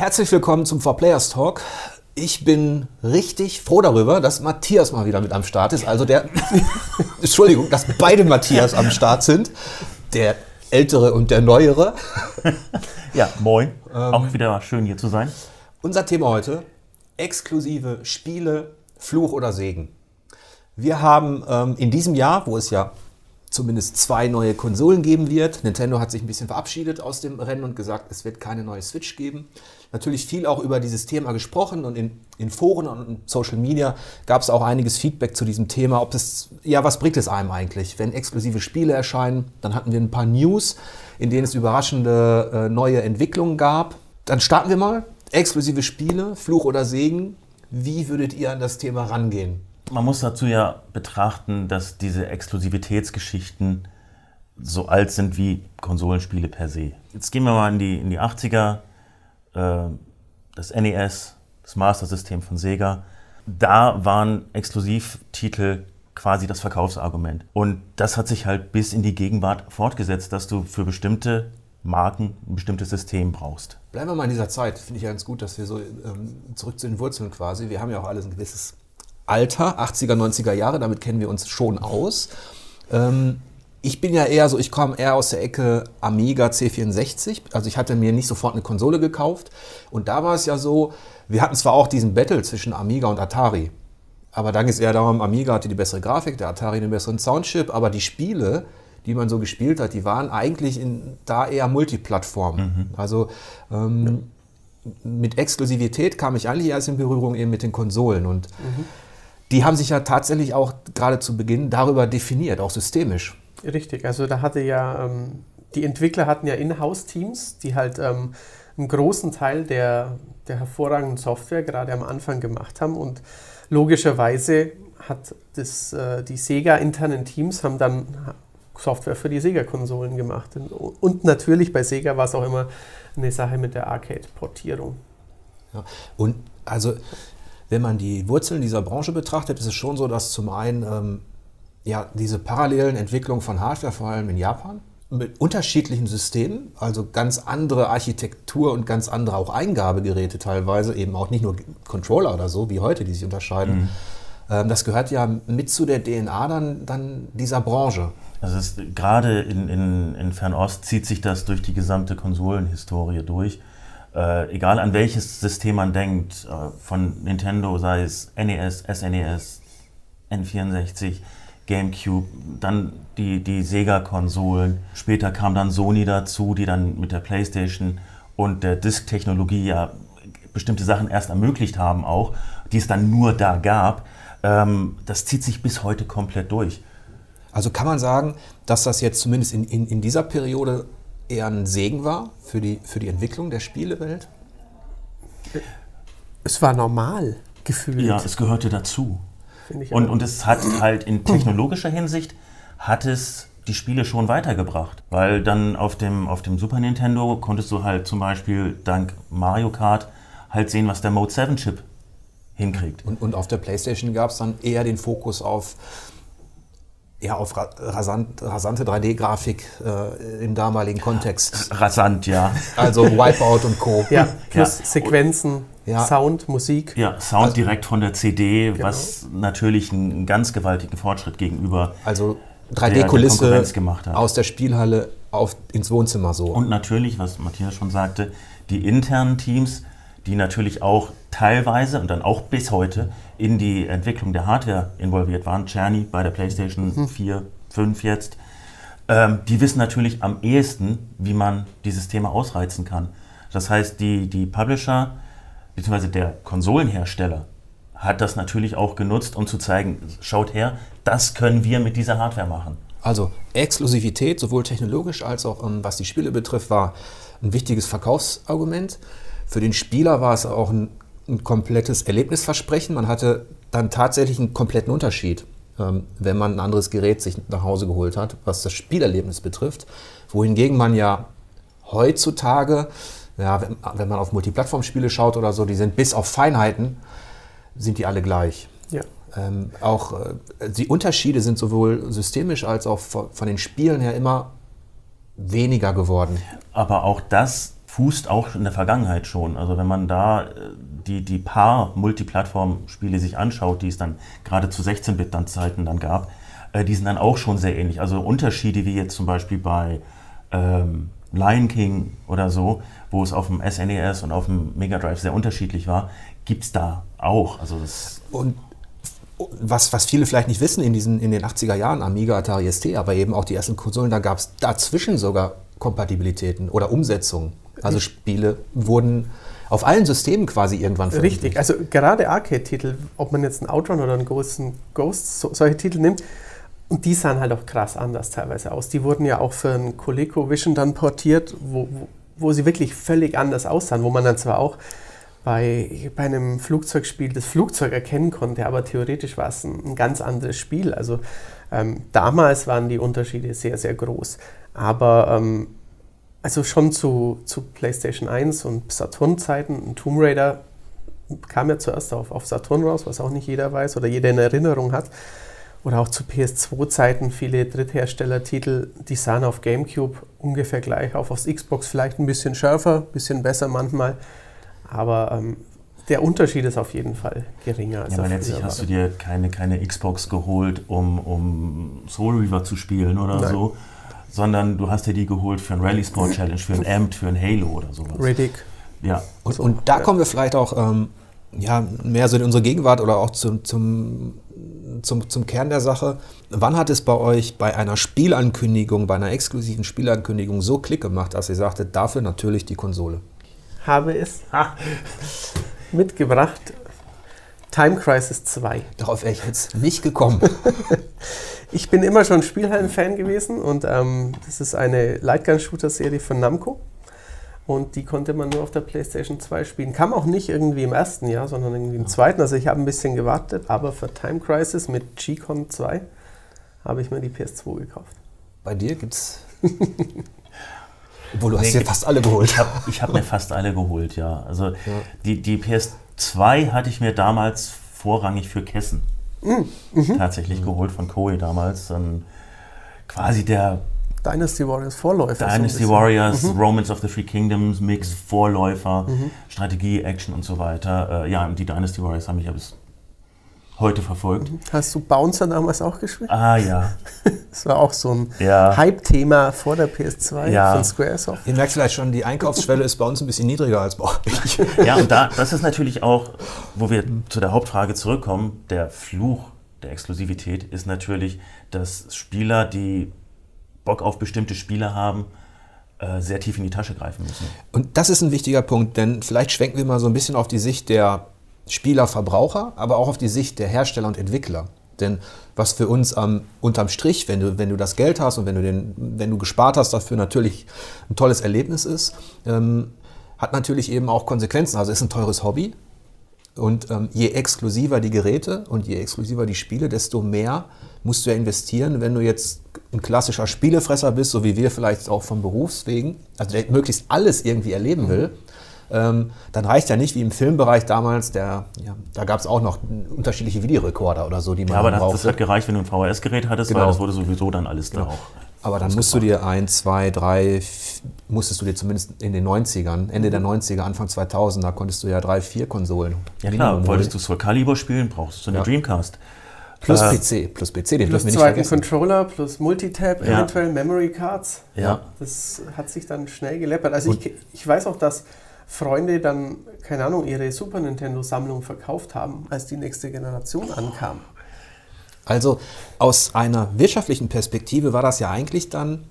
Herzlich willkommen zum For Players Talk. Ich bin richtig froh darüber, dass Matthias mal wieder mit am Start ist. Also der, Entschuldigung, dass beide Matthias am Start sind. Der ältere und der neuere. Ja, moin. Ähm, Auch wieder schön hier zu sein. Unser Thema heute: exklusive Spiele, Fluch oder Segen. Wir haben ähm, in diesem Jahr, wo es ja zumindest zwei neue Konsolen geben wird. Nintendo hat sich ein bisschen verabschiedet aus dem Rennen und gesagt, es wird keine neue Switch geben. Natürlich viel auch über dieses Thema gesprochen und in, in Foren und in Social Media gab es auch einiges Feedback zu diesem Thema. Ob es, ja, was bringt es einem eigentlich, wenn exklusive Spiele erscheinen? Dann hatten wir ein paar News, in denen es überraschende äh, neue Entwicklungen gab. Dann starten wir mal. Exklusive Spiele, Fluch oder Segen. Wie würdet ihr an das Thema rangehen? Man muss dazu ja betrachten, dass diese Exklusivitätsgeschichten so alt sind wie Konsolenspiele per se. Jetzt gehen wir mal in die, in die 80er, äh, das NES, das Master-System von Sega. Da waren Exklusivtitel quasi das Verkaufsargument. Und das hat sich halt bis in die Gegenwart fortgesetzt, dass du für bestimmte Marken ein bestimmtes System brauchst. Bleiben wir mal in dieser Zeit. Finde ich ganz gut, dass wir so ähm, zurück zu den Wurzeln quasi. Wir haben ja auch alles ein gewisses Alter, 80er, 90er Jahre, damit kennen wir uns schon aus. Ähm, ich bin ja eher so, ich komme eher aus der Ecke Amiga C64. Also ich hatte mir nicht sofort eine Konsole gekauft. Und da war es ja so, wir hatten zwar auch diesen Battle zwischen Amiga und Atari. Aber dann ging es eher darum, Amiga hatte die bessere Grafik, der Atari den besseren Soundchip. Aber die Spiele, die man so gespielt hat, die waren eigentlich in, da eher Multiplattform. Mhm. Also ähm, mit Exklusivität kam ich eigentlich erst in Berührung eben mit den Konsolen. Und mhm die haben sich ja tatsächlich auch gerade zu Beginn darüber definiert, auch systemisch. Richtig, also da hatte ja, ähm, die Entwickler hatten ja Inhouse-Teams, die halt ähm, einen großen Teil der, der hervorragenden Software gerade am Anfang gemacht haben und logischerweise hat das, äh, die Sega-internen Teams haben dann Software für die Sega-Konsolen gemacht. Und natürlich bei Sega war es auch immer eine Sache mit der Arcade-Portierung. Ja, und also wenn man die Wurzeln dieser Branche betrachtet, ist es schon so, dass zum einen ähm, ja, diese parallelen Entwicklungen von Hardware, vor allem in Japan, mit unterschiedlichen Systemen, also ganz andere Architektur und ganz andere auch Eingabegeräte teilweise, eben auch nicht nur Controller oder so wie heute, die sich unterscheiden. Mhm. Ähm, das gehört ja mit zu der DNA dann, dann dieser Branche. Also ist, gerade in, in, in Fernost zieht sich das durch die gesamte Konsolenhistorie durch äh, egal an welches System man denkt, äh, von Nintendo, sei es NES, SNES, N64, GameCube, dann die, die Sega-Konsolen. Später kam dann Sony dazu, die dann mit der PlayStation und der Disk-Technologie ja bestimmte Sachen erst ermöglicht haben, auch, die es dann nur da gab. Ähm, das zieht sich bis heute komplett durch. Also kann man sagen, dass das jetzt zumindest in, in, in dieser Periode eher ein Segen war für die, für die Entwicklung der Spielewelt? Es war normal gefühlt. Ja, es gehörte dazu. Und, und es hat halt in technologischer Hinsicht hat es die Spiele schon weitergebracht. Weil dann auf dem, auf dem Super Nintendo konntest du halt zum Beispiel dank Mario Kart halt sehen, was der Mode 7 Chip hinkriegt. Und, und auf der PlayStation gab es dann eher den Fokus auf ja, auf rasant, rasante 3D-Grafik äh, im damaligen Kontext. Rasant, ja. Also Wipeout und Co. Ja, plus ja. Sequenzen, ja. Sound, Musik. Ja, Sound also, direkt von der CD, genau. was natürlich einen ganz gewaltigen Fortschritt gegenüber also 3D-Kulisse aus der Spielhalle auf, ins Wohnzimmer so. Und natürlich, was Matthias schon sagte, die internen Teams, die natürlich auch teilweise und dann auch bis heute in die Entwicklung der Hardware involviert waren. Czerny bei der PlayStation mhm. 4, 5 jetzt. Ähm, die wissen natürlich am ehesten, wie man dieses Thema ausreizen kann. Das heißt, die, die Publisher bzw. der Konsolenhersteller hat das natürlich auch genutzt, um zu zeigen, schaut her, das können wir mit dieser Hardware machen. Also Exklusivität, sowohl technologisch als auch ähm, was die Spiele betrifft, war ein wichtiges Verkaufsargument. Für den Spieler war es auch ein ein komplettes Erlebnisversprechen. Man hatte dann tatsächlich einen kompletten Unterschied, ähm, wenn man ein anderes Gerät sich nach Hause geholt hat, was das Spielerlebnis betrifft. Wohingegen man ja heutzutage, ja, wenn, wenn man auf Multiplattform-Spiele schaut oder so, die sind bis auf Feinheiten, sind die alle gleich. Ja. Ähm, auch äh, die Unterschiede sind sowohl systemisch als auch von den Spielen her immer weniger geworden. Aber auch das fußt auch in der Vergangenheit schon. Also wenn man da äh, die, die paar Multiplattform-Spiele sich anschaut, die es dann gerade zu 16-Bit-Zeiten dann gab, äh, die sind dann auch schon sehr ähnlich. Also Unterschiede wie jetzt zum Beispiel bei ähm, Lion King oder so, wo es auf dem SNES e und auf dem Mega Drive sehr unterschiedlich war, gibt es da auch. Also das und was, was viele vielleicht nicht wissen, in, diesen, in den 80er Jahren, Amiga, Atari ST, aber eben auch die ersten Konsolen, da gab es dazwischen sogar Kompatibilitäten oder Umsetzungen. Also Spiele wurden auf allen Systemen quasi irgendwann veröffentlicht. Richtig, also gerade Arcade-Titel, ob man jetzt einen Outrun oder einen großen Ghost, so, solche Titel nimmt, und die sahen halt auch krass anders teilweise aus. Die wurden ja auch für ein ColecoVision dann portiert, wo, wo, wo sie wirklich völlig anders aussahen, wo man dann zwar auch bei, bei einem Flugzeugspiel das Flugzeug erkennen konnte, aber theoretisch war es ein, ein ganz anderes Spiel. Also ähm, damals waren die Unterschiede sehr, sehr groß. Aber ähm, also schon zu, zu PlayStation 1 und Saturn-Zeiten, Tomb Raider kam ja zuerst auf, auf Saturn raus, was auch nicht jeder weiß oder jeder in Erinnerung hat. Oder auch zu PS2-Zeiten viele Drittherstellertitel, die sahen auf GameCube ungefähr gleich auf, auf Xbox vielleicht ein bisschen schärfer, ein bisschen besser manchmal. Aber ähm, der Unterschied ist auf jeden Fall geringer. Als ja, aber letztlich hast du dir keine, keine Xbox geholt, um, um Soul Reaver zu spielen oder Nein. so, sondern du hast dir die geholt für ein Rally Sport Challenge, für ein Amped, für ein Halo oder sowas. Riddick. Ja. Und, und da ja. kommen wir vielleicht auch ähm, ja, mehr so in unsere Gegenwart oder auch zum, zum, zum, zum Kern der Sache. Wann hat es bei euch bei einer Spielankündigung, bei einer exklusiven Spielankündigung so Klick gemacht, dass ihr sagtet, dafür natürlich die Konsole? habe es ha, mitgebracht. Time Crisis 2. Darauf wäre ich jetzt nicht gekommen. ich bin immer schon Spielhallen-Fan gewesen und ähm, das ist eine Lightgun-Shooter-Serie von Namco. Und die konnte man nur auf der PlayStation 2 spielen. Kam auch nicht irgendwie im ersten Jahr, sondern irgendwie im zweiten. Also ich habe ein bisschen gewartet, aber für Time Crisis mit G-Con 2 habe ich mir die PS2 gekauft. Bei dir gibt es Obwohl, du nee, hast dir fast alle geholt. Ich habe hab mir fast alle geholt, ja. Also ja. Die, die PS2 hatte ich mir damals vorrangig für Kessen mhm. mhm. tatsächlich mhm. geholt von Koei damals. Und quasi der Dynasty Warriors Vorläufer. Dynasty so Warriors, mhm. Romans of the Three Kingdoms, Mix, Vorläufer, mhm. Strategie, Action und so weiter. Äh, ja, die Dynasty Warriors haben mich ja bis heute verfolgt. Hast du Bouncer damals auch gespielt? Ah ja. Das war auch so ein ja. Hype-Thema vor der PS2 ja. von Squaresoft. Ihr merkt vielleicht schon, die Einkaufsschwelle ist bei uns ein bisschen niedriger als bei euch. Ja, und da, das ist natürlich auch, wo wir zu der Hauptfrage zurückkommen, der Fluch der Exklusivität ist natürlich, dass Spieler, die Bock auf bestimmte Spiele haben, äh, sehr tief in die Tasche greifen müssen. Und das ist ein wichtiger Punkt, denn vielleicht schwenken wir mal so ein bisschen auf die Sicht der Spieler, Verbraucher, aber auch auf die Sicht der Hersteller und Entwickler. Denn was für uns ähm, unterm Strich, wenn du, wenn du das Geld hast und wenn du, den, wenn du gespart hast, dafür natürlich ein tolles Erlebnis ist, ähm, hat natürlich eben auch Konsequenzen. Also ist ein teures Hobby. Und ähm, je exklusiver die Geräte und je exklusiver die Spiele, desto mehr musst du ja investieren, wenn du jetzt ein klassischer Spielefresser bist, so wie wir vielleicht auch vom Berufswegen, also der möglichst alles irgendwie erleben will, dann reicht ja nicht wie im Filmbereich damals, der, ja, da gab es auch noch unterschiedliche Videorekorder oder so, die man Ja, aber das, das, hat gereicht, wenn du ein VHS-Gerät hattest, genau. weil das wurde sowieso dann alles genau. da auch. Aber dann musst du dir ein, zwei, drei, musstest du dir zumindest in den 90ern, Ende der 90er, Anfang 2000, da konntest du ja drei, vier Konsolen. Ja klar, wolltest du Soul Calibur spielen, brauchst du eine ja. Dreamcast. Plus äh, PC, plus PC, den plus dürfen wir nicht zweiten Controller, plus Multitap, ja. eventuell Memory Cards. Ja. Das hat sich dann schnell geleppert. Also ich, ich weiß auch, dass Freunde dann, keine Ahnung, ihre Super Nintendo-Sammlung verkauft haben, als die nächste Generation ankam. Also aus einer wirtschaftlichen Perspektive war das ja eigentlich dann,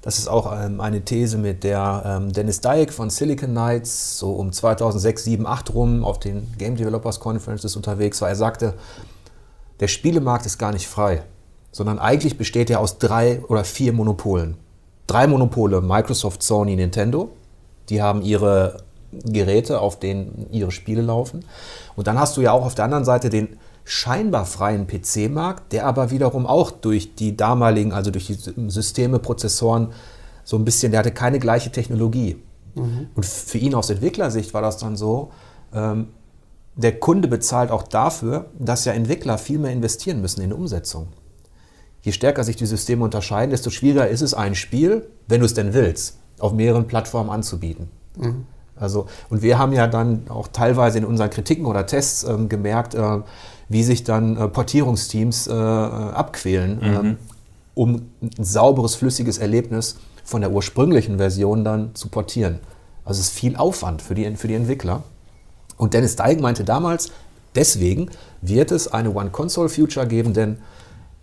das ist auch ähm, eine These, mit der ähm, Dennis Dyack von Silicon Knights so um 2006, 7, 8 rum auf den Game Developers Conferences unterwegs war. Er sagte, der Spielemarkt ist gar nicht frei, sondern eigentlich besteht er aus drei oder vier Monopolen. Drei Monopole, Microsoft, Sony, Nintendo. Die haben ihre Geräte, auf denen ihre Spiele laufen. Und dann hast du ja auch auf der anderen Seite den scheinbar freien PC-Markt, der aber wiederum auch durch die damaligen, also durch die Systeme, Prozessoren, so ein bisschen, der hatte keine gleiche Technologie. Mhm. Und für ihn aus Entwicklersicht war das dann so, ähm, der Kunde bezahlt auch dafür, dass ja Entwickler viel mehr investieren müssen in die Umsetzung. Je stärker sich die Systeme unterscheiden, desto schwieriger ist es, ein Spiel, wenn du es denn willst, auf mehreren Plattformen anzubieten. Mhm. Also, und wir haben ja dann auch teilweise in unseren Kritiken oder Tests ähm, gemerkt, äh, wie sich dann äh, Portierungsteams äh, abquälen, mhm. ähm, um ein sauberes, flüssiges Erlebnis von der ursprünglichen Version dann zu portieren. Also es ist viel Aufwand für die, für die Entwickler. Und Dennis Deigen meinte damals, deswegen wird es eine One-Console-Future geben, denn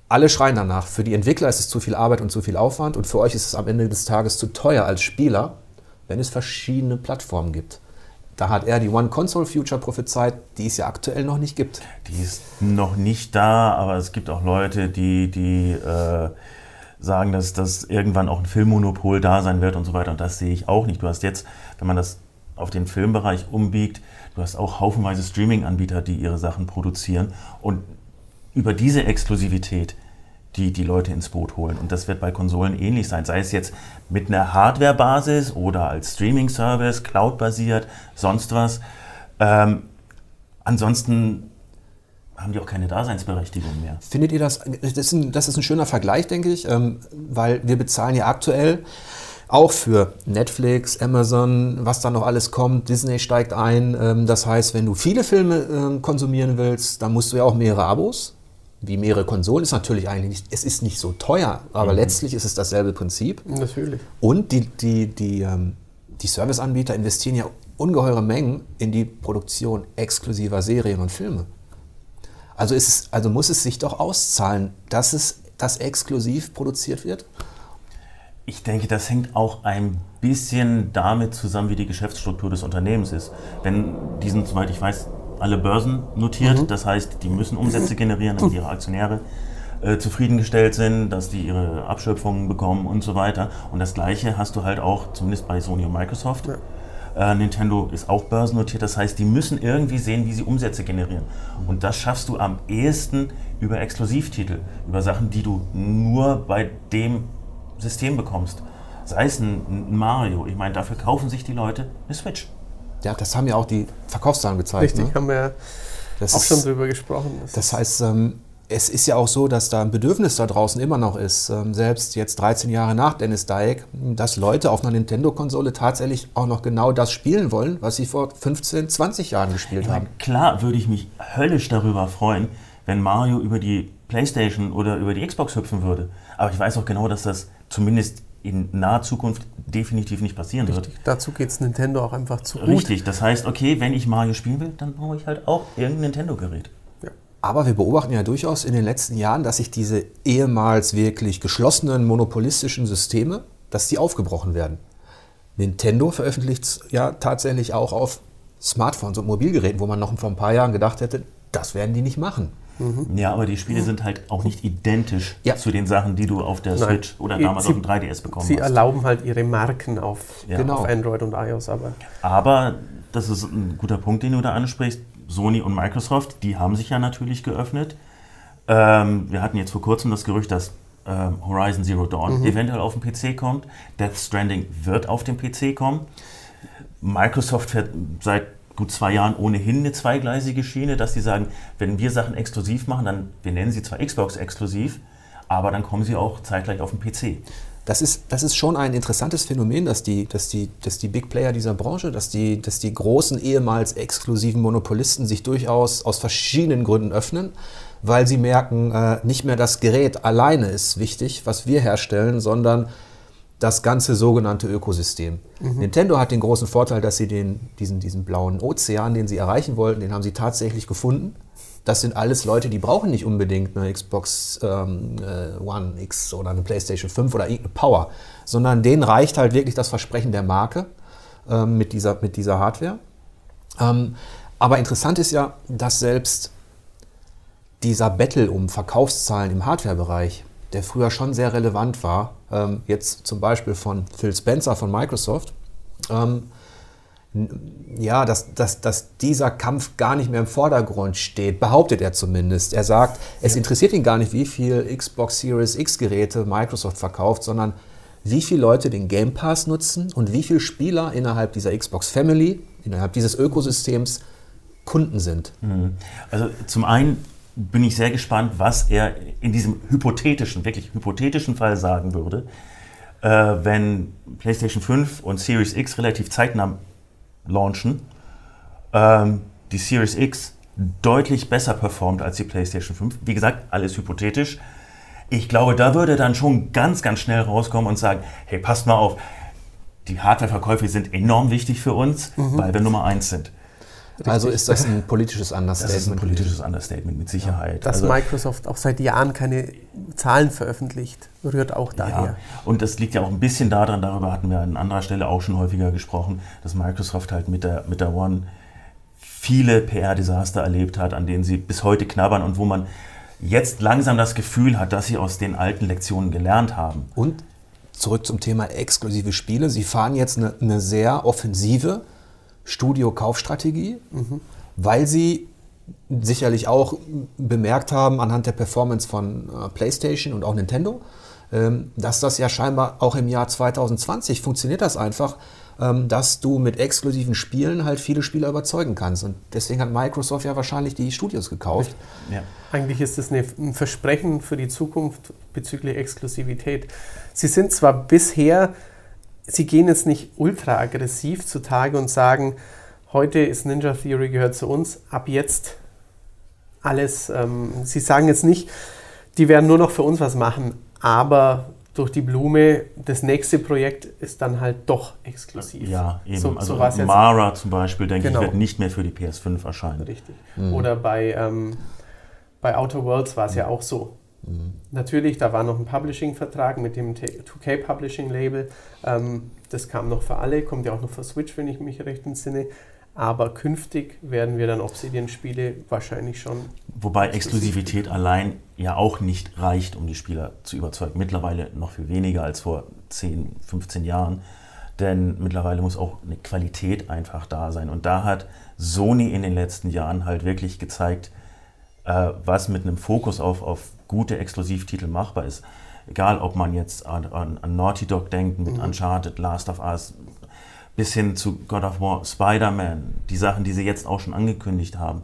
alle schreien danach. Für die Entwickler ist es zu viel Arbeit und zu viel Aufwand und für euch ist es am Ende des Tages zu teuer als Spieler, wenn es verschiedene Plattformen gibt. Da hat er die One Console Future prophezeit, die es ja aktuell noch nicht gibt. Die ist noch nicht da, aber es gibt auch Leute, die, die äh, sagen, dass das irgendwann auch ein Filmmonopol da sein wird und so weiter. Und das sehe ich auch nicht. Du hast jetzt, wenn man das auf den Filmbereich umbiegt, du hast auch haufenweise Streaming-Anbieter, die ihre Sachen produzieren. Und über diese Exklusivität die die Leute ins Boot holen. Und das wird bei Konsolen ähnlich sein, sei es jetzt mit einer Hardware-Basis oder als Streaming-Service, Cloud-basiert, sonst was. Ähm, ansonsten haben die auch keine Daseinsberechtigung mehr. Findet ihr das, das ist ein, das ist ein schöner Vergleich, denke ich, ähm, weil wir bezahlen ja aktuell auch für Netflix, Amazon, was da noch alles kommt. Disney steigt ein. Ähm, das heißt, wenn du viele Filme ähm, konsumieren willst, dann musst du ja auch mehrere Abos wie mehrere Konsolen ist natürlich eigentlich nicht, es ist nicht so teuer, aber mhm. letztlich ist es dasselbe Prinzip. Natürlich. Und die, die, die, ähm, die Serviceanbieter investieren ja ungeheure Mengen in die Produktion exklusiver Serien und Filme. Also, ist es, also muss es sich doch auszahlen, dass es das exklusiv produziert wird? Ich denke, das hängt auch ein bisschen damit zusammen, wie die Geschäftsstruktur des Unternehmens ist. Wenn diesen, soweit ich weiß, alle Börsen notiert. Mhm. Das heißt, die müssen Umsätze generieren, damit ihre Aktionäre äh, zufriedengestellt sind, dass die ihre Abschöpfungen bekommen und so weiter. Und das Gleiche hast du halt auch, zumindest bei Sony und Microsoft. Ja. Äh, Nintendo ist auch börsennotiert, das heißt, die müssen irgendwie sehen, wie sie Umsätze generieren. Und das schaffst du am ehesten über Exklusivtitel, über Sachen, die du nur bei dem System bekommst. Sei es ein, ein Mario, ich meine, dafür kaufen sich die Leute eine Switch. Ja, das haben ja auch die Verkaufszahlen gezeigt. Richtig, ne? haben wir das auch ist, schon drüber gesprochen. Das, das heißt, ähm, es ist ja auch so, dass da ein Bedürfnis da draußen immer noch ist, ähm, selbst jetzt 13 Jahre nach Dennis Dyack, dass Leute auf einer Nintendo-Konsole tatsächlich auch noch genau das spielen wollen, was sie vor 15, 20 Jahren gespielt ja, haben. Klar würde ich mich höllisch darüber freuen, wenn Mario über die PlayStation oder über die Xbox hüpfen würde. Aber ich weiß auch genau, dass das zumindest in naher Zukunft definitiv nicht passieren Richtig. wird. Dazu geht es Nintendo auch einfach zu gut. Richtig, das heißt, okay, wenn ich Mario spielen will, dann brauche ich halt auch irgendein Nintendo-Gerät. Ja. Aber wir beobachten ja durchaus in den letzten Jahren, dass sich diese ehemals wirklich geschlossenen monopolistischen Systeme, dass die aufgebrochen werden. Nintendo veröffentlicht ja tatsächlich auch auf Smartphones und Mobilgeräten, wo man noch vor ein paar Jahren gedacht hätte, das werden die nicht machen. Mhm. Ja, aber die Spiele sind halt auch nicht identisch ja. zu den Sachen, die du auf der Nein. Switch oder damals sie, auf dem 3DS bekommen sie hast. Sie erlauben halt ihre Marken auf, ja. genau. auf Android und iOS. Aber, aber das ist ein guter Punkt, den du da ansprichst. Sony und Microsoft, die haben sich ja natürlich geöffnet. Ähm, wir hatten jetzt vor kurzem das Gerücht, dass ähm, Horizon Zero Dawn mhm. eventuell auf den PC kommt. Death Stranding wird auf den PC kommen. Microsoft fährt seit gut zwei Jahren ohnehin eine zweigleisige Schiene, dass sie sagen, wenn wir Sachen exklusiv machen, dann, wir nennen sie zwar Xbox exklusiv, aber dann kommen sie auch zeitgleich auf den PC. Das ist, das ist schon ein interessantes Phänomen, dass die, dass, die, dass die Big Player dieser Branche, dass die, dass die großen ehemals exklusiven Monopolisten sich durchaus aus verschiedenen Gründen öffnen, weil sie merken, äh, nicht mehr das Gerät alleine ist wichtig, was wir herstellen, sondern das ganze sogenannte Ökosystem. Mhm. Nintendo hat den großen Vorteil, dass sie den, diesen, diesen blauen Ozean, den sie erreichen wollten, den haben sie tatsächlich gefunden. Das sind alles Leute, die brauchen nicht unbedingt eine Xbox ähm, äh, One X oder eine PlayStation 5 oder irgendeine Power, sondern denen reicht halt wirklich das Versprechen der Marke ähm, mit, dieser, mit dieser Hardware. Ähm, aber interessant ist ja, dass selbst dieser Battle um Verkaufszahlen im Hardware-Bereich der früher schon sehr relevant war, ähm, jetzt zum Beispiel von Phil Spencer von Microsoft, ähm, ja, dass, dass, dass dieser Kampf gar nicht mehr im Vordergrund steht, behauptet er zumindest. Er sagt, es interessiert ihn gar nicht, wie viel Xbox Series X-Geräte Microsoft verkauft, sondern wie viele Leute den Game Pass nutzen und wie viele Spieler innerhalb dieser Xbox Family, innerhalb dieses Ökosystems Kunden sind. Mhm. Also zum einen bin ich sehr gespannt, was er in diesem hypothetischen, wirklich hypothetischen Fall sagen würde. Äh, wenn PlayStation 5 und Series X relativ zeitnah launchen, ähm, die Series X deutlich besser performt als die PlayStation 5. Wie gesagt, alles hypothetisch. Ich glaube, da würde dann schon ganz, ganz schnell rauskommen und sagen, hey, passt mal auf, die Hardwareverkäufe sind enorm wichtig für uns, mhm. weil wir Nummer eins sind. Richtig. Also ist das ein politisches Understatement? Das ist ein politisches Understatement mit Sicherheit. Dass also, Microsoft auch seit Jahren keine Zahlen veröffentlicht, rührt auch daher. Ja, und das liegt ja auch ein bisschen daran, darüber hatten wir an anderer Stelle auch schon häufiger gesprochen, dass Microsoft halt mit der, mit der One viele PR-Desaster erlebt hat, an denen sie bis heute knabbern und wo man jetzt langsam das Gefühl hat, dass sie aus den alten Lektionen gelernt haben. Und zurück zum Thema exklusive Spiele. Sie fahren jetzt eine, eine sehr offensive Studio-Kaufstrategie, mhm. weil sie sicherlich auch bemerkt haben anhand der Performance von äh, PlayStation und auch Nintendo, ähm, dass das ja scheinbar auch im Jahr 2020 funktioniert das einfach, ähm, dass du mit exklusiven Spielen halt viele Spieler überzeugen kannst. Und deswegen hat Microsoft ja wahrscheinlich die Studios gekauft. Ja. Eigentlich ist es ein Versprechen für die Zukunft bezüglich Exklusivität. Sie sind zwar bisher sie gehen jetzt nicht ultra aggressiv zutage und sagen, heute ist Ninja Theory gehört zu uns, ab jetzt alles. Ähm, sie sagen jetzt nicht, die werden nur noch für uns was machen, aber durch die Blume, das nächste Projekt ist dann halt doch exklusiv. Ja, eben. So, also so Mara zum Beispiel, denke genau. ich, wird nicht mehr für die PS5 erscheinen. Richtig. Mhm. Oder bei, ähm, bei Outer Worlds war es mhm. ja auch so. Mhm. Natürlich, da war noch ein Publishing-Vertrag mit dem 2K Publishing Label. Ähm, das kam noch für alle, kommt ja auch noch für Switch, wenn ich mich recht entsinne. Aber künftig werden wir dann Obsidian-Spiele wahrscheinlich schon. Wobei Exklusivität allein ja auch nicht reicht, um die Spieler zu überzeugen. Mittlerweile noch viel weniger als vor 10, 15 Jahren. Denn mittlerweile muss auch eine Qualität einfach da sein. Und da hat Sony in den letzten Jahren halt wirklich gezeigt, äh, was mit einem Fokus auf, auf gute Exklusivtitel machbar ist. Egal, ob man jetzt an, an, an Naughty Dog denkt mit mhm. Uncharted, Last of Us, bis hin zu God of War, Spider-Man, die Sachen, die sie jetzt auch schon angekündigt haben,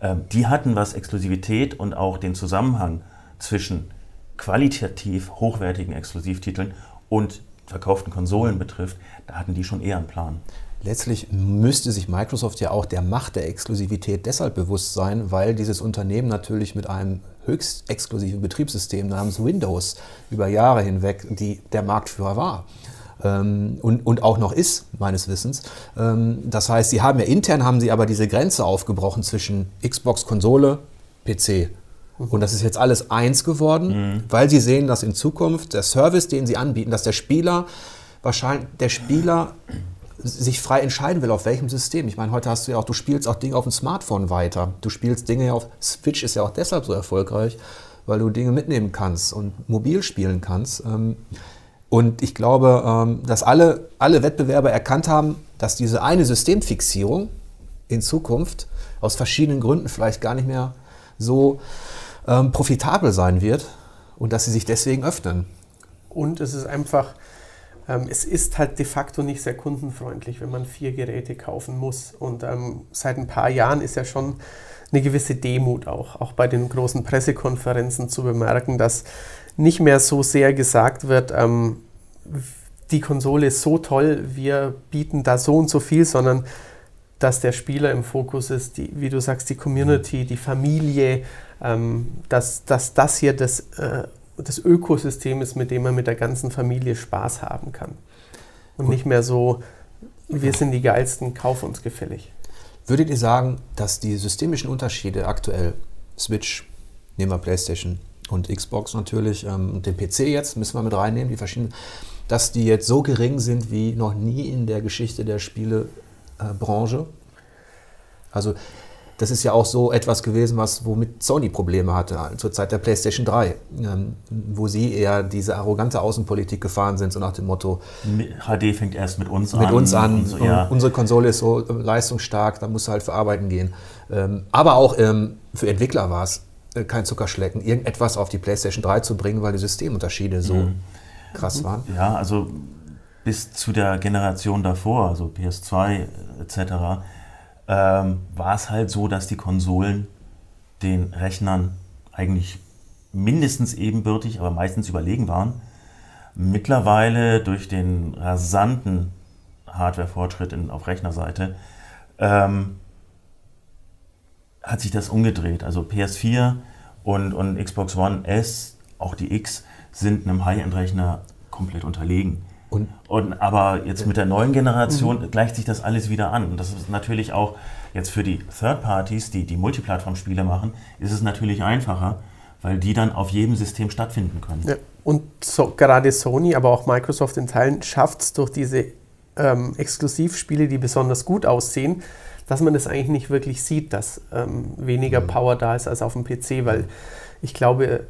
äh, die hatten, was Exklusivität und auch den Zusammenhang zwischen qualitativ hochwertigen Exklusivtiteln und verkauften Konsolen betrifft, da hatten die schon eher einen Plan. Letztlich müsste sich Microsoft ja auch der Macht der Exklusivität deshalb bewusst sein, weil dieses Unternehmen natürlich mit einem höchst exklusiven Betriebssystem namens Windows über Jahre hinweg die, der Marktführer war. Ähm, und, und auch noch ist, meines Wissens. Ähm, das heißt, sie haben ja intern haben sie aber diese Grenze aufgebrochen zwischen Xbox, Konsole, PC. Und das ist jetzt alles eins geworden, mhm. weil sie sehen, dass in Zukunft der Service, den sie anbieten, dass der Spieler wahrscheinlich der Spieler sich frei entscheiden will, auf welchem System. Ich meine, heute hast du ja auch, du spielst auch Dinge auf dem Smartphone weiter. Du spielst Dinge ja auf Switch ist ja auch deshalb so erfolgreich, weil du Dinge mitnehmen kannst und mobil spielen kannst. Ähm, und ich glaube, ähm, dass alle, alle Wettbewerber erkannt haben, dass diese eine Systemfixierung in Zukunft aus verschiedenen Gründen vielleicht gar nicht mehr so ähm, profitabel sein wird und dass sie sich deswegen öffnen. Und es ist einfach, es ist halt de facto nicht sehr kundenfreundlich, wenn man vier Geräte kaufen muss. Und ähm, seit ein paar Jahren ist ja schon eine gewisse Demut auch, auch bei den großen Pressekonferenzen zu bemerken, dass nicht mehr so sehr gesagt wird, ähm, die Konsole ist so toll, wir bieten da so und so viel, sondern dass der Spieler im Fokus ist, die, wie du sagst, die Community, die Familie, ähm, dass, dass das hier das äh, das Ökosystem ist, mit dem man mit der ganzen Familie Spaß haben kann. Und Gut. nicht mehr so, wir sind die geilsten, kauf uns gefällig. Würdet ihr sagen, dass die systemischen Unterschiede aktuell, Switch, nehmen wir PlayStation und Xbox natürlich, ähm, den PC jetzt müssen wir mit reinnehmen, die verschiedenen, dass die jetzt so gering sind wie noch nie in der Geschichte der Spielebranche? Also das ist ja auch so etwas gewesen, was womit Sony Probleme hatte zur Zeit der PlayStation 3, ähm, wo sie eher diese arrogante Außenpolitik gefahren sind, so nach dem Motto: HD fängt erst mit uns an. Mit uns an. So, ja. Unsere Konsole ist so äh, leistungsstark, da musst du halt für arbeiten gehen. Ähm, aber auch ähm, für Entwickler war es äh, kein Zuckerschlecken, irgendetwas auf die PlayStation 3 zu bringen, weil die Systemunterschiede so mhm. krass waren. Ja, also bis zu der Generation davor, also PS2 etc ähm, war es halt so, dass die Konsolen den Rechnern eigentlich mindestens ebenbürtig, aber meistens überlegen waren. Mittlerweile durch den rasanten Hardware-Fortschritt auf Rechnerseite ähm, hat sich das umgedreht. Also PS4 und, und Xbox One S, auch die X, sind einem High-End-Rechner komplett unterlegen. Und, und, aber jetzt mit der neuen Generation mhm. gleicht sich das alles wieder an. Und das ist natürlich auch jetzt für die Third Parties, die die Multiplattform-Spiele machen, ist es natürlich einfacher, weil die dann auf jedem System stattfinden können. Ja. Und so, gerade Sony, aber auch Microsoft in Teilen schafft es durch diese ähm, Exklusivspiele, die besonders gut aussehen, dass man das eigentlich nicht wirklich sieht, dass ähm, weniger mhm. Power da ist als auf dem PC, weil ich glaube,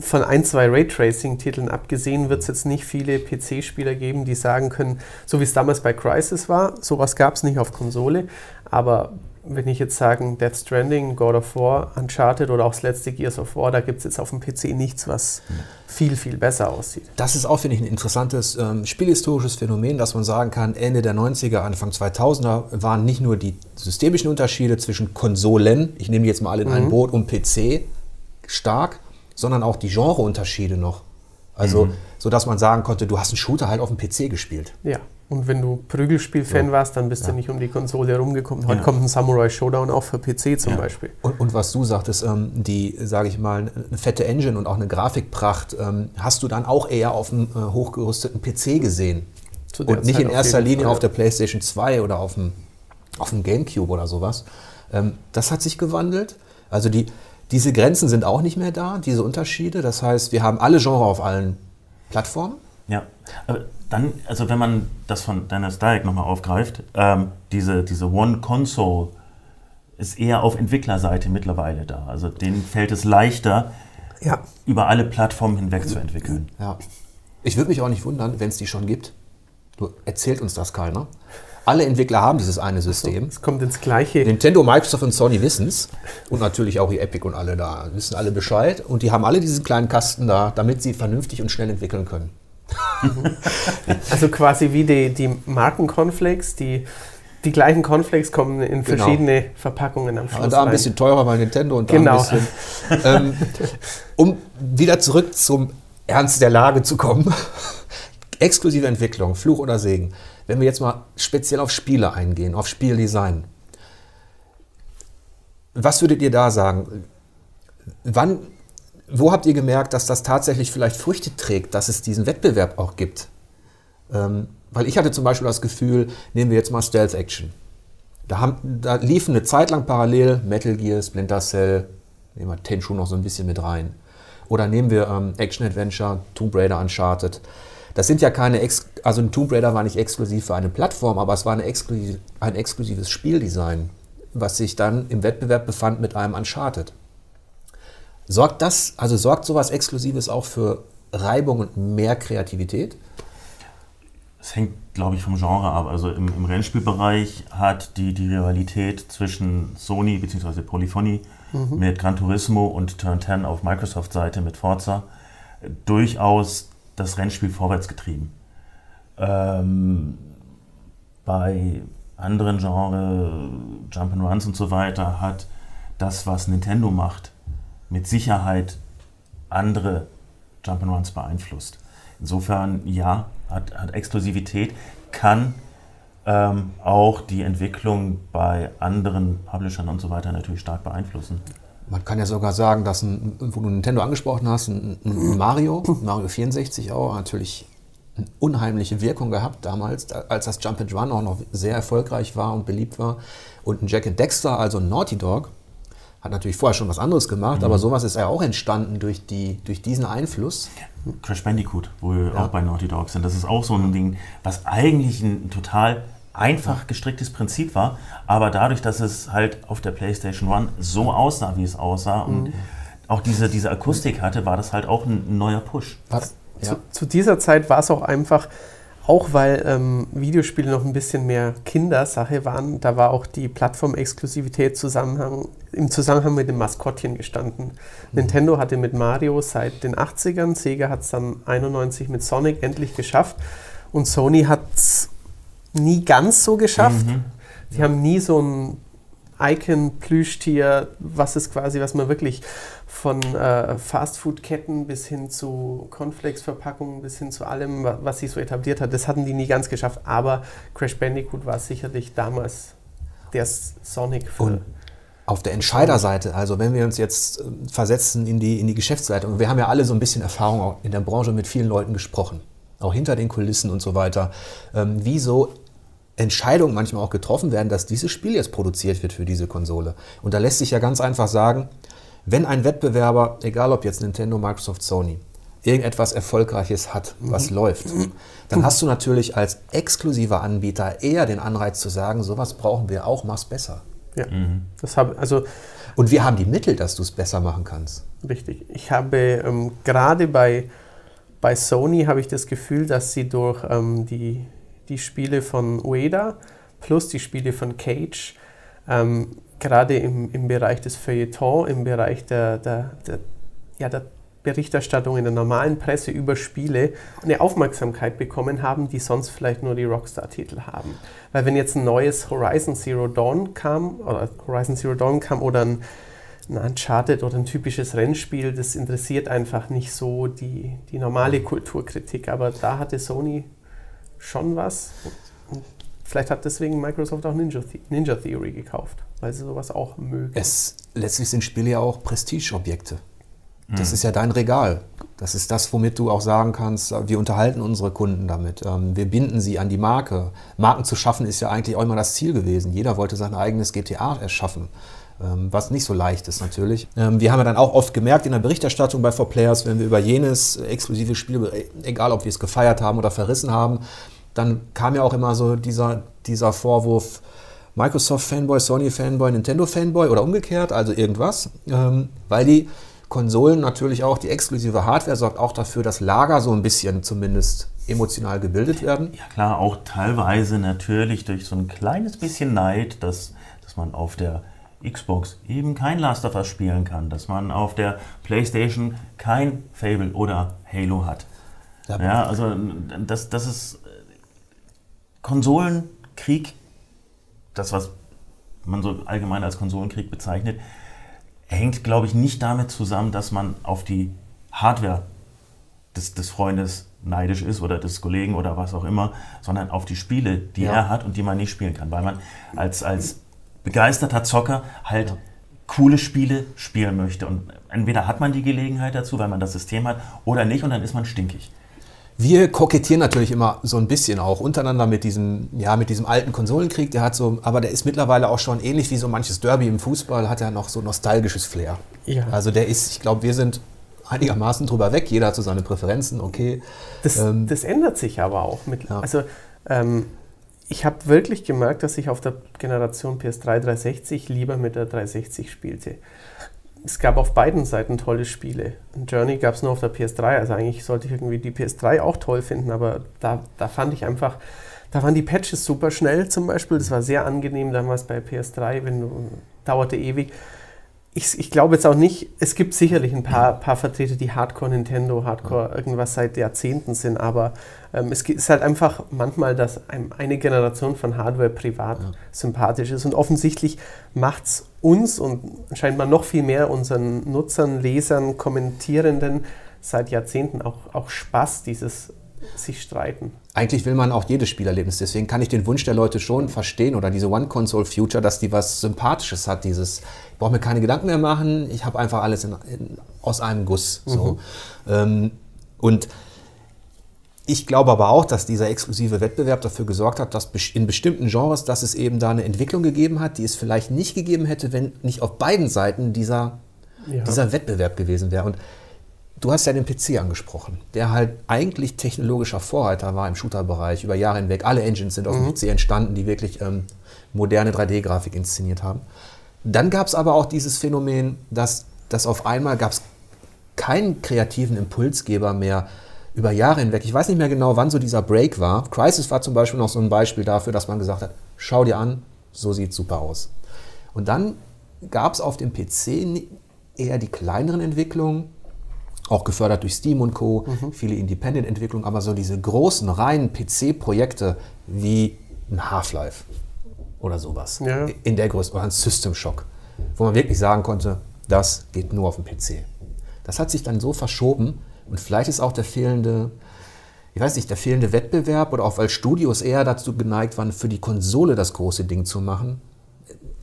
von ein, zwei Raytracing-Titeln abgesehen wird es jetzt nicht viele PC-Spieler geben, die sagen können, so wie es damals bei Crisis war, sowas gab es nicht auf Konsole, aber wenn ich jetzt sagen, Death Stranding, God of War, Uncharted oder auch das letzte Gears of War, da gibt es jetzt auf dem PC nichts, was viel, viel besser aussieht. Das ist auch, finde ich, ein interessantes ähm, spielhistorisches Phänomen, dass man sagen kann, Ende der 90er, Anfang 2000er waren nicht nur die systemischen Unterschiede zwischen Konsolen, ich nehme die jetzt mal alle in mhm. ein Boot, und PC stark, sondern auch die Genreunterschiede noch. Also, mhm. so dass man sagen konnte, du hast einen Shooter halt auf dem PC gespielt. Ja. Und wenn du Prügelspiel-Fan ja. warst, dann bist ja. du nicht um die Konsole herumgekommen. Heute ja. kommt ein Samurai Showdown auch für PC zum Beispiel. Und, und, was du sagtest, ähm, die, sage ich mal, eine fette Engine und auch eine Grafikpracht, ähm, hast du dann auch eher auf einem äh, hochgerüsteten PC gesehen. Und nicht Zeit in erster Linie Fall. auf der PlayStation 2 oder auf dem, auf dem Gamecube oder sowas. Ähm, das hat sich gewandelt. Also die, diese Grenzen sind auch nicht mehr da, diese Unterschiede. Das heißt, wir haben alle Genres auf allen Plattformen. Ja, aber dann, also wenn man das von Dennis Dyack nochmal aufgreift, ähm, diese, diese One Console ist eher auf Entwicklerseite mittlerweile da. Also denen fällt es leichter, ja. über alle Plattformen hinweg zu entwickeln. Ja. Ich würde mich auch nicht wundern, wenn es die schon gibt. Du erzählt uns das keiner. Alle Entwickler haben dieses eine System. Es kommt ins Gleiche. Nintendo, Microsoft und Sony wissen es. Und natürlich auch die Epic und alle da wissen alle Bescheid. Und die haben alle diesen kleinen Kasten da, damit sie vernünftig und schnell entwickeln können. also quasi wie die, die Marken-Cornflakes, die, die gleichen Cornflakes kommen in genau. verschiedene genau. Verpackungen am Schluss. Und da ein bisschen teurer bei Nintendo und da genau. ein bisschen. Ähm, um wieder zurück zum Ernst der Lage zu kommen. Exklusive Entwicklung, Fluch oder Segen. Wenn wir jetzt mal speziell auf Spiele eingehen, auf Spieldesign. Was würdet ihr da sagen? Wann wo habt ihr gemerkt, dass das tatsächlich vielleicht Früchte trägt, dass es diesen Wettbewerb auch gibt? Ähm, weil ich hatte zum Beispiel das Gefühl, nehmen wir jetzt mal Stealth Action. Da, haben, da liefen eine Zeit lang parallel Metal Gear, Splinter Cell, nehmen wir Tenchu noch so ein bisschen mit rein. Oder nehmen wir ähm, Action Adventure, Tomb Raider Uncharted. Das sind ja keine, Ex also ein Tomb Raider war nicht exklusiv für eine Plattform, aber es war exklusiv, ein exklusives Spieldesign, was sich dann im Wettbewerb befand mit einem Uncharted. Sorgt das, also sorgt sowas Exklusives auch für Reibung und mehr Kreativität? Es hängt, glaube ich, vom Genre ab. Also im, im Rennspielbereich hat die, die Rivalität zwischen Sony bzw. Polyphony mhm. mit Gran Turismo und Turn 10 auf Microsoft-Seite mit Forza durchaus das Rennspiel vorwärts getrieben. Ähm, bei anderen Genres, Jump'n'Runs und so weiter, hat das, was Nintendo macht, mit Sicherheit andere Jump'n'Runs beeinflusst. Insofern, ja, hat, hat Exklusivität, kann ähm, auch die Entwicklung bei anderen Publishern und so weiter natürlich stark beeinflussen. Man kann ja sogar sagen, dass, ein, wo du Nintendo angesprochen hast, ein, ein Mario, Mario 64 auch, natürlich eine unheimliche Wirkung gehabt damals, als das Jump and Run auch noch sehr erfolgreich war und beliebt war. Und ein Jack and Dexter, also Naughty Dog, hat natürlich vorher schon was anderes gemacht, mhm. aber sowas ist ja auch entstanden durch, die, durch diesen Einfluss. Crash Bandicoot, wo wir ja. auch bei Naughty Dog sind, das ist auch so ein Ding, was eigentlich ein total einfach gestricktes Prinzip war, aber dadurch, dass es halt auf der PlayStation One so aussah, wie es aussah mhm. und auch diese, diese Akustik hatte, war das halt auch ein neuer Push. Was? Ja. Zu, zu dieser Zeit war es auch einfach auch weil ähm, Videospiele noch ein bisschen mehr Kindersache waren, da war auch die Plattformexklusivität Zusammenhang, im Zusammenhang mit dem Maskottchen gestanden. Mhm. Nintendo hatte mit Mario seit den 80ern, Sega hat es dann 91 mit Sonic endlich geschafft und Sony hat es nie ganz so geschafft. Mhm. Sie haben nie so ein Icon-Plüschtier, was ist quasi, was man wirklich von äh, Fastfood-Ketten bis hin zu Cornflakes-Verpackungen, bis hin zu allem, was sie so etabliert hat. Das hatten die nie ganz geschafft, aber Crash Bandicoot war sicherlich damals der Sonic für. Und auf der Entscheiderseite, also wenn wir uns jetzt äh, versetzen in die, in die Geschäftsleitung, wir haben ja alle so ein bisschen Erfahrung in der Branche mit vielen Leuten gesprochen, auch hinter den Kulissen und so weiter. Ähm, wieso Entscheidungen manchmal auch getroffen werden, dass dieses Spiel jetzt produziert wird für diese Konsole. Und da lässt sich ja ganz einfach sagen, wenn ein Wettbewerber, egal ob jetzt Nintendo, Microsoft, Sony, irgendetwas Erfolgreiches hat, was mhm. läuft, dann hast du natürlich als exklusiver Anbieter eher den Anreiz zu sagen, sowas brauchen wir auch, mach's besser. Ja, mhm. das habe also und wir haben die Mittel, dass du es besser machen kannst. Richtig. Ich habe ähm, gerade bei, bei Sony habe ich das Gefühl, dass sie durch ähm, die, die Spiele von Ueda plus die Spiele von Cage ähm, gerade im, im Bereich des Feuilleton, im Bereich der, der, der, ja, der Berichterstattung in der normalen Presse über Spiele eine Aufmerksamkeit bekommen haben, die sonst vielleicht nur die Rockstar-Titel haben. Weil wenn jetzt ein neues Horizon Zero Dawn kam, oder Horizon Zero Dawn kam oder ein, ein Uncharted oder ein typisches Rennspiel, das interessiert einfach nicht so die, die normale Kulturkritik. Aber da hatte Sony schon was. Vielleicht hat deswegen Microsoft auch Ninja, Ninja Theory gekauft weil sie sowas auch mögen. Es, letztlich sind Spiele ja auch Prestigeobjekte. Das mhm. ist ja dein Regal. Das ist das, womit du auch sagen kannst, wir unterhalten unsere Kunden damit. Ähm, wir binden sie an die Marke. Marken zu schaffen ist ja eigentlich auch immer das Ziel gewesen. Jeder wollte sein eigenes GTA erschaffen. Ähm, was nicht so leicht ist natürlich. Ähm, wir haben ja dann auch oft gemerkt in der Berichterstattung bei 4Players, wenn wir über jenes exklusive Spiel, egal ob wir es gefeiert haben oder verrissen haben, dann kam ja auch immer so dieser, dieser Vorwurf, Microsoft-Fanboy, Sony-Fanboy, Nintendo-Fanboy oder umgekehrt, also irgendwas, ähm, weil die Konsolen natürlich auch, die exklusive Hardware sorgt auch dafür, dass Lager so ein bisschen zumindest emotional gebildet werden. Ja klar, auch teilweise natürlich durch so ein kleines bisschen Neid, dass, dass man auf der Xbox eben kein Last of Us spielen kann, dass man auf der PlayStation kein Fable oder Halo hat. Ja, ja also das, das ist Konsolenkrieg das, was man so allgemein als Konsolenkrieg bezeichnet, hängt, glaube ich, nicht damit zusammen, dass man auf die Hardware des, des Freundes neidisch ist oder des Kollegen oder was auch immer, sondern auf die Spiele, die ja. er hat und die man nicht spielen kann, weil man als, als begeisterter Zocker halt ja. coole Spiele spielen möchte. Und entweder hat man die Gelegenheit dazu, weil man das System hat, oder nicht und dann ist man stinkig. Wir kokettieren natürlich immer so ein bisschen auch untereinander mit diesem, ja, mit diesem alten Konsolenkrieg. Der hat so, aber der ist mittlerweile auch schon ähnlich wie so manches Derby im Fußball, hat er noch so nostalgisches Flair. Ja. Also der ist, ich glaube, wir sind einigermaßen drüber weg. Jeder hat so seine Präferenzen, okay. Das, ähm, das ändert sich aber auch mit. Ja. Also ähm, ich habe wirklich gemerkt, dass ich auf der Generation PS3 360 lieber mit der 360 spielte es gab auf beiden Seiten tolle Spiele. Journey gab es nur auf der PS3, also eigentlich sollte ich irgendwie die PS3 auch toll finden, aber da, da fand ich einfach, da waren die Patches super schnell zum Beispiel. Das war sehr angenehm damals bei PS3, wenn du, dauerte ewig ich, ich glaube jetzt auch nicht, es gibt sicherlich ein paar, paar Vertreter, die Hardcore Nintendo, Hardcore irgendwas seit Jahrzehnten sind, aber es ist halt einfach manchmal, dass eine Generation von Hardware privat ja. sympathisch ist und offensichtlich macht es uns und scheinbar noch viel mehr unseren Nutzern, Lesern, Kommentierenden seit Jahrzehnten auch, auch Spaß, dieses sich streiten. Eigentlich will man auch jedes Spielerlebnis. Deswegen kann ich den Wunsch der Leute schon verstehen oder diese One-Console-Future, dass die was Sympathisches hat. Dieses, ich brauche mir keine Gedanken mehr machen, ich habe einfach alles in, in, aus einem Guss. So. Mhm. Ähm, und ich glaube aber auch, dass dieser exklusive Wettbewerb dafür gesorgt hat, dass in bestimmten Genres, dass es eben da eine Entwicklung gegeben hat, die es vielleicht nicht gegeben hätte, wenn nicht auf beiden Seiten dieser, ja. dieser Wettbewerb gewesen wäre. Und Du hast ja den PC angesprochen, der halt eigentlich technologischer Vorreiter war im Shooter-Bereich über Jahre hinweg. Alle Engines sind auf dem mhm. PC entstanden, die wirklich ähm, moderne 3D-Grafik inszeniert haben. Dann gab es aber auch dieses Phänomen, dass, dass auf einmal gab es keinen kreativen Impulsgeber mehr über Jahre hinweg. Ich weiß nicht mehr genau, wann so dieser Break war. Crisis war zum Beispiel noch so ein Beispiel dafür, dass man gesagt hat, schau dir an, so sieht super aus. Und dann gab es auf dem PC eher die kleineren Entwicklungen, auch gefördert durch Steam und Co., mhm. viele Independent-Entwicklungen, aber so diese großen, reinen PC-Projekte wie ein Half-Life oder sowas ja. in der Größe, oder ein System Shock, wo man wirklich sagen konnte, das geht nur auf dem PC. Das hat sich dann so verschoben und vielleicht ist auch der fehlende, ich weiß nicht, der fehlende Wettbewerb oder auch weil Studios eher dazu geneigt waren, für die Konsole das große Ding zu machen.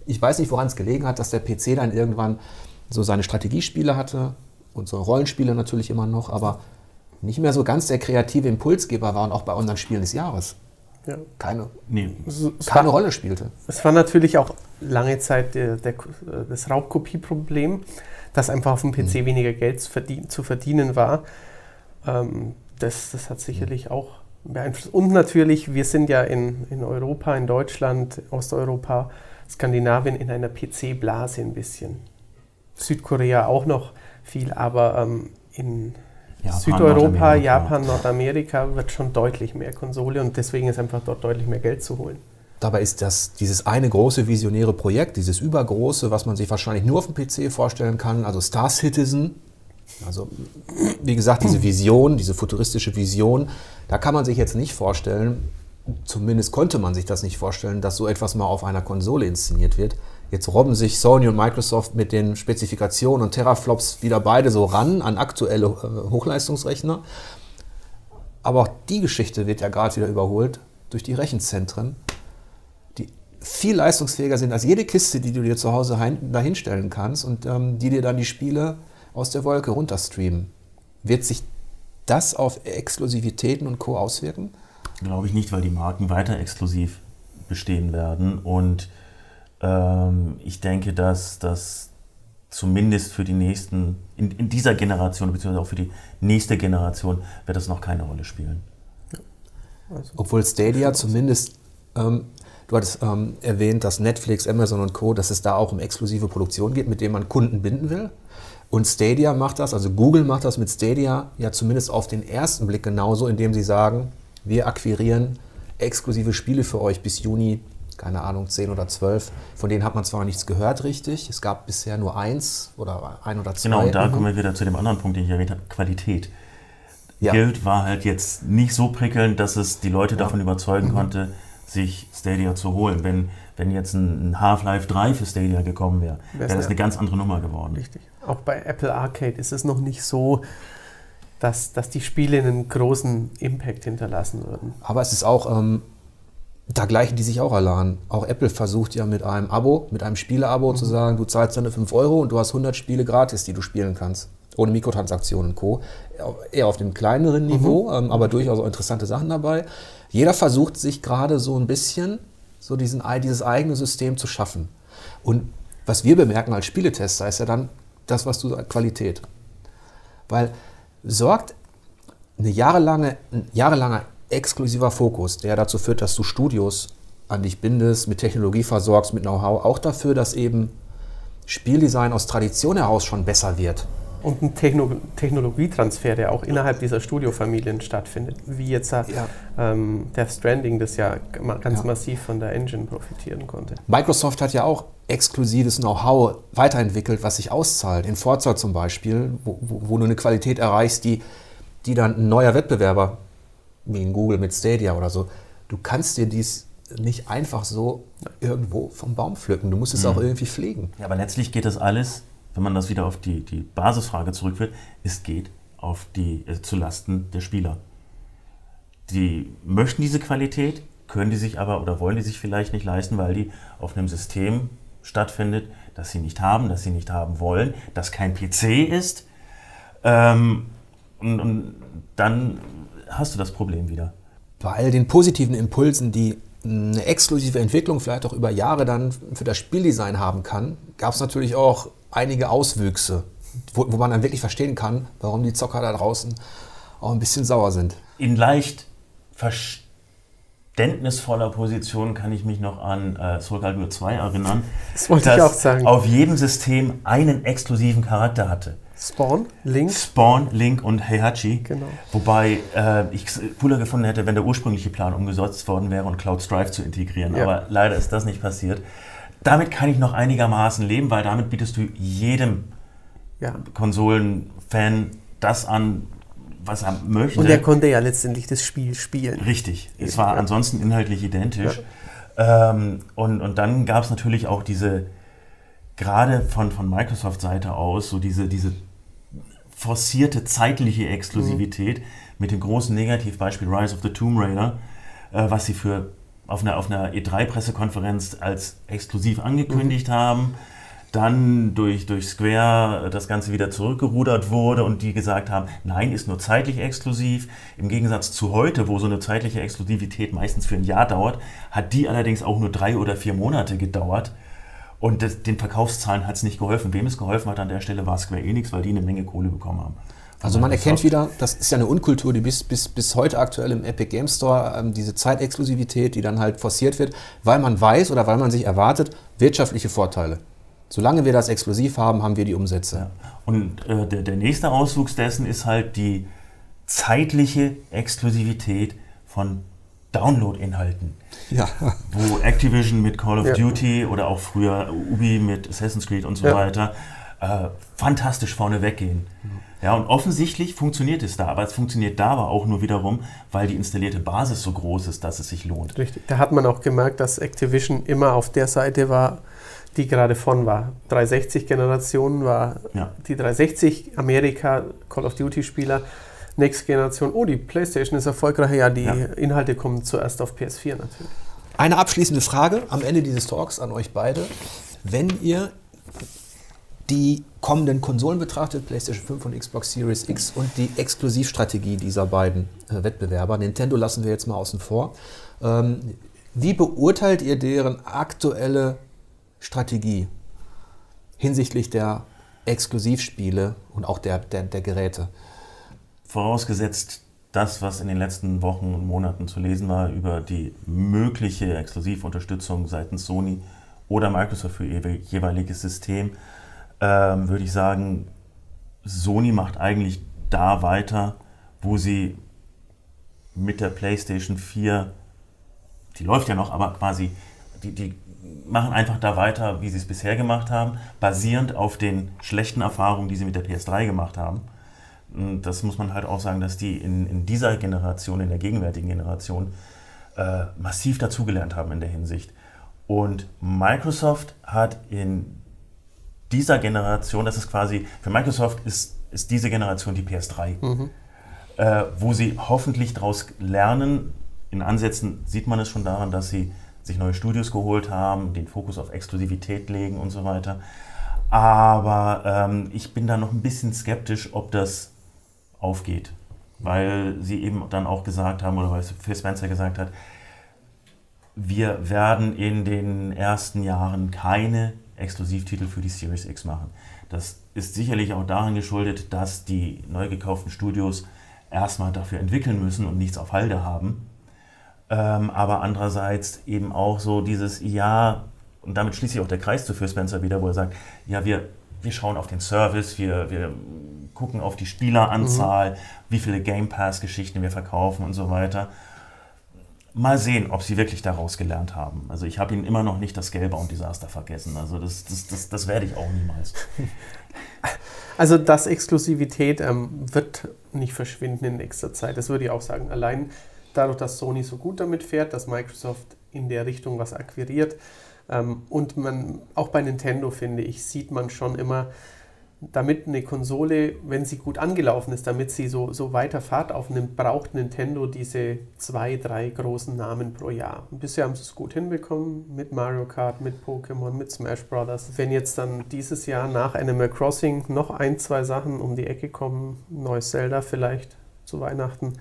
Ich weiß nicht, woran es gelegen hat, dass der PC dann irgendwann so seine Strategiespiele hatte und so Rollenspiele natürlich immer noch, aber nicht mehr so ganz der kreative Impulsgeber war und auch bei unseren Spielen des Jahres ja. keine, nee. keine war, Rolle spielte. Es war natürlich auch lange Zeit der, der, das Raubkopieproblem, dass einfach auf dem PC mhm. weniger Geld zu, verdien, zu verdienen war. Ähm, das, das hat sicherlich mhm. auch beeinflusst. Und natürlich, wir sind ja in, in Europa, in Deutschland, Osteuropa, Skandinavien in einer PC-Blase ein bisschen. Südkorea auch noch viel, aber ähm, in Japan, Südeuropa. Japan, Nordamerika wird schon deutlich mehr Konsole und deswegen ist einfach dort deutlich mehr Geld zu holen. Dabei ist das dieses eine große visionäre Projekt, dieses übergroße, was man sich wahrscheinlich nur auf dem PC vorstellen kann, also Star Citizen. Also wie gesagt, diese Vision, diese futuristische Vision, da kann man sich jetzt nicht vorstellen, zumindest konnte man sich das nicht vorstellen, dass so etwas mal auf einer Konsole inszeniert wird. Jetzt robben sich Sony und Microsoft mit den Spezifikationen und Teraflops wieder beide so ran an aktuelle äh, Hochleistungsrechner. Aber auch die Geschichte wird ja gerade wieder überholt durch die Rechenzentren, viel leistungsfähiger sind als jede Kiste, die du dir zu Hause dahinstellen kannst und ähm, die dir dann die Spiele aus der Wolke runterstreamen. Wird sich das auf Exklusivitäten und Co. auswirken? Glaube ich nicht, weil die Marken weiter exklusiv bestehen werden und ähm, ich denke, dass das zumindest für die nächsten, in, in, dieser Generation, beziehungsweise auch für die nächste Generation, wird das noch keine Rolle spielen. Also, Obwohl Stadia zumindest, ähm, du hattest ähm, erwähnt, dass Netflix, Amazon und Co., dass es da auch um exklusive Produktion geht, mit denen man Kunden binden will. Und Stadia macht das, also Google macht das mit Stadia ja zumindest auf den ersten Blick genauso, indem sie sagen, wir akquirieren exklusive Spiele für euch bis Juni keine Ahnung, zehn oder zwölf. Von denen hat man zwar nichts gehört richtig. Es gab bisher nur eins oder ein oder zwei. Genau, und da mhm. kommen wir wieder zu dem anderen Punkt, den ich erwähnt habe, Qualität. Ja. Guild war halt jetzt nicht so prickelnd, dass es die Leute ja. davon überzeugen mhm. konnte, sich Stadia zu holen. Wenn, wenn jetzt ein Half-Life 3 für Stadia gekommen wäre, wäre das eine ganz andere Nummer geworden. Richtig. Auch bei Apple Arcade ist es noch nicht so, dass, dass die Spiele einen großen Impact hinterlassen würden. Aber es ist auch, ähm, da gleichen die sich auch alle an. Auch Apple versucht ja mit einem Abo, mit einem Spieleabo mhm. zu sagen, du zahlst deine 5 Euro und du hast 100 Spiele gratis, die du spielen kannst. Ohne Mikrotransaktionen und Co. Eher auf dem kleineren mhm. Niveau, mhm. ähm, aber durchaus auch interessante Sachen dabei. Jeder versucht sich gerade so ein bisschen so diesen, dieses eigene System zu schaffen. Und was wir bemerken als Spieletester ist ja dann das, was du sagst, Qualität. Weil sorgt eine jahrelange, ein jahrelanger exklusiver Fokus, der dazu führt, dass du Studios an dich bindest, mit Technologie versorgst, mit Know-how, auch dafür, dass eben Spieldesign aus Tradition heraus schon besser wird. Und ein Techno Technologietransfer, der auch innerhalb dieser Studiofamilien stattfindet, wie jetzt ja. ähm, Death Stranding das ja ganz ja. massiv von der Engine profitieren konnte. Microsoft hat ja auch exklusives Know-how weiterentwickelt, was sich auszahlt. In Forza zum Beispiel, wo, wo, wo du eine Qualität erreichst, die, die dann ein neuer Wettbewerber wie in Google mit Stadia oder so, du kannst dir dies nicht einfach so irgendwo vom Baum pflücken. Du musst es mhm. auch irgendwie pflegen. Ja, aber letztlich geht das alles, wenn man das wieder auf die, die Basisfrage zurückführt, es geht auf die, äh, zu Lasten der Spieler. Die möchten diese Qualität, können die sich aber oder wollen die sich vielleicht nicht leisten, weil die auf einem System stattfindet, das sie nicht haben, das sie nicht haben wollen, das kein PC ist. Ähm, und, und dann hast du das Problem wieder. Bei all den positiven Impulsen, die eine exklusive Entwicklung vielleicht auch über Jahre dann für das Spieldesign haben kann, gab es natürlich auch einige Auswüchse, wo, wo, man dann wirklich verstehen kann, warum die Zocker da draußen auch ein bisschen sauer sind. In leicht verständnisvoller Position kann ich mich noch an äh, Soul Calibur 2 erinnern, das wollte ich auch sagen. auf jedem System einen exklusiven Charakter hatte. Spawn, Link. Spawn, Link und Heihachi. Genau. Wobei äh, ich es cooler gefunden hätte, wenn der ursprüngliche Plan umgesetzt worden wäre und Cloud Strive zu integrieren. Ja. Aber leider ist das nicht passiert. Damit kann ich noch einigermaßen leben, weil damit bietest du jedem ja. Konsolenfan das an, was er möchte. Und er konnte ja letztendlich das Spiel spielen. Richtig. Es war ja. ansonsten inhaltlich identisch. Ähm, und, und dann gab es natürlich auch diese gerade von, von Microsoft-Seite aus so diese, diese forcierte zeitliche Exklusivität mhm. mit dem großen Negativbeispiel Rise of the Tomb Raider, äh, was sie für auf einer, auf einer E3-Pressekonferenz als exklusiv angekündigt mhm. haben, dann durch, durch Square das Ganze wieder zurückgerudert wurde und die gesagt haben, nein, ist nur zeitlich exklusiv. Im Gegensatz zu heute, wo so eine zeitliche Exklusivität meistens für ein Jahr dauert, hat die allerdings auch nur drei oder vier Monate gedauert. Und das, den Verkaufszahlen hat es nicht geholfen. Wem es geholfen hat an der Stelle war Square Enix, weil die eine Menge Kohle bekommen haben. Also man erkennt wieder, das ist ja eine Unkultur, die bis, bis, bis heute aktuell im Epic Game Store, ähm, diese Zeitexklusivität, die dann halt forciert wird, weil man weiß oder weil man sich erwartet, wirtschaftliche Vorteile. Solange wir das exklusiv haben, haben wir die Umsätze. Ja. Und äh, der, der nächste Auswuchs dessen ist halt die zeitliche Exklusivität von Download-Inhalten. Ja. Wo Activision mit Call of ja. Duty oder auch früher Ubi mit Assassin's Creed und so ja. weiter äh, fantastisch vorne weggehen. Ja, und offensichtlich funktioniert es da, aber es funktioniert da aber auch nur wiederum, weil die installierte Basis so groß ist, dass es sich lohnt. Richtig. Da hat man auch gemerkt, dass Activision immer auf der Seite war, die gerade von war. 360-Generation war ja. die 360 Amerika Call of Duty-Spieler. Next Generation, oh, die PlayStation ist erfolgreicher. Ja, die ja. Inhalte kommen zuerst auf PS4 natürlich. Eine abschließende Frage am Ende dieses Talks an euch beide. Wenn ihr die kommenden Konsolen betrachtet, PlayStation 5 und Xbox Series X und die Exklusivstrategie dieser beiden äh, Wettbewerber, Nintendo lassen wir jetzt mal außen vor. Ähm, wie beurteilt ihr deren aktuelle Strategie hinsichtlich der Exklusivspiele und auch der, der, der Geräte? Vorausgesetzt das, was in den letzten Wochen und Monaten zu lesen war über die mögliche Exklusivunterstützung seitens Sony oder Microsoft für ihr jeweiliges System, ähm, würde ich sagen, Sony macht eigentlich da weiter, wo sie mit der PlayStation 4, die läuft ja noch, aber quasi, die, die machen einfach da weiter, wie sie es bisher gemacht haben, basierend auf den schlechten Erfahrungen, die sie mit der PS3 gemacht haben. Und das muss man halt auch sagen, dass die in, in dieser Generation, in der gegenwärtigen Generation, äh, massiv dazugelernt haben in der Hinsicht. Und Microsoft hat in dieser Generation, das ist quasi, für Microsoft ist, ist diese Generation die PS3, mhm. äh, wo sie hoffentlich daraus lernen. In Ansätzen sieht man es schon daran, dass sie sich neue Studios geholt haben, den Fokus auf Exklusivität legen und so weiter. Aber ähm, ich bin da noch ein bisschen skeptisch, ob das aufgeht, weil sie eben dann auch gesagt haben, oder weil Phil Spencer gesagt hat, wir werden in den ersten Jahren keine Exklusivtitel für die Series X machen. Das ist sicherlich auch daran geschuldet, dass die neu gekauften Studios erstmal dafür entwickeln müssen und nichts auf Halde haben. Ähm, aber andererseits eben auch so dieses Ja, und damit schließe ich auch der Kreis zu Phil Spencer wieder, wo er sagt, ja, wir, wir schauen auf den Service, wir, wir gucken auf die Spieleranzahl, mhm. wie viele Game Pass-Geschichten wir verkaufen und so weiter. Mal sehen, ob sie wirklich daraus gelernt haben. Also ich habe ihnen immer noch nicht das Scalebound-Desaster vergessen. Also das, das, das, das werde ich auch niemals. Also das Exklusivität ähm, wird nicht verschwinden in nächster Zeit. Das würde ich auch sagen. Allein dadurch, dass Sony so gut damit fährt, dass Microsoft in der Richtung was akquiriert. Ähm, und man, auch bei Nintendo, finde ich, sieht man schon immer, damit eine Konsole, wenn sie gut angelaufen ist, damit sie so, so weiter Fahrt aufnimmt, braucht Nintendo diese zwei, drei großen Namen pro Jahr. Und bisher haben sie es gut hinbekommen mit Mario Kart, mit Pokémon, mit Smash Brothers. Wenn jetzt dann dieses Jahr nach Animal Crossing noch ein, zwei Sachen um die Ecke kommen, neues Zelda vielleicht zu Weihnachten,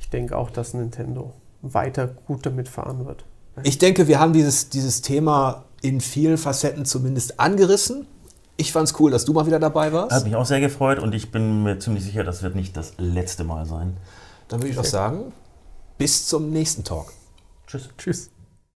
ich denke auch, dass Nintendo weiter gut damit fahren wird. Ich denke, wir haben dieses, dieses Thema in vielen Facetten zumindest angerissen. Ich fand es cool, dass du mal wieder dabei warst. Hat mich auch sehr gefreut und ich bin mir ziemlich sicher, das wird nicht das letzte Mal sein. Dann würde ich doch sagen, bis zum nächsten Talk. Tschüss. Tschüss.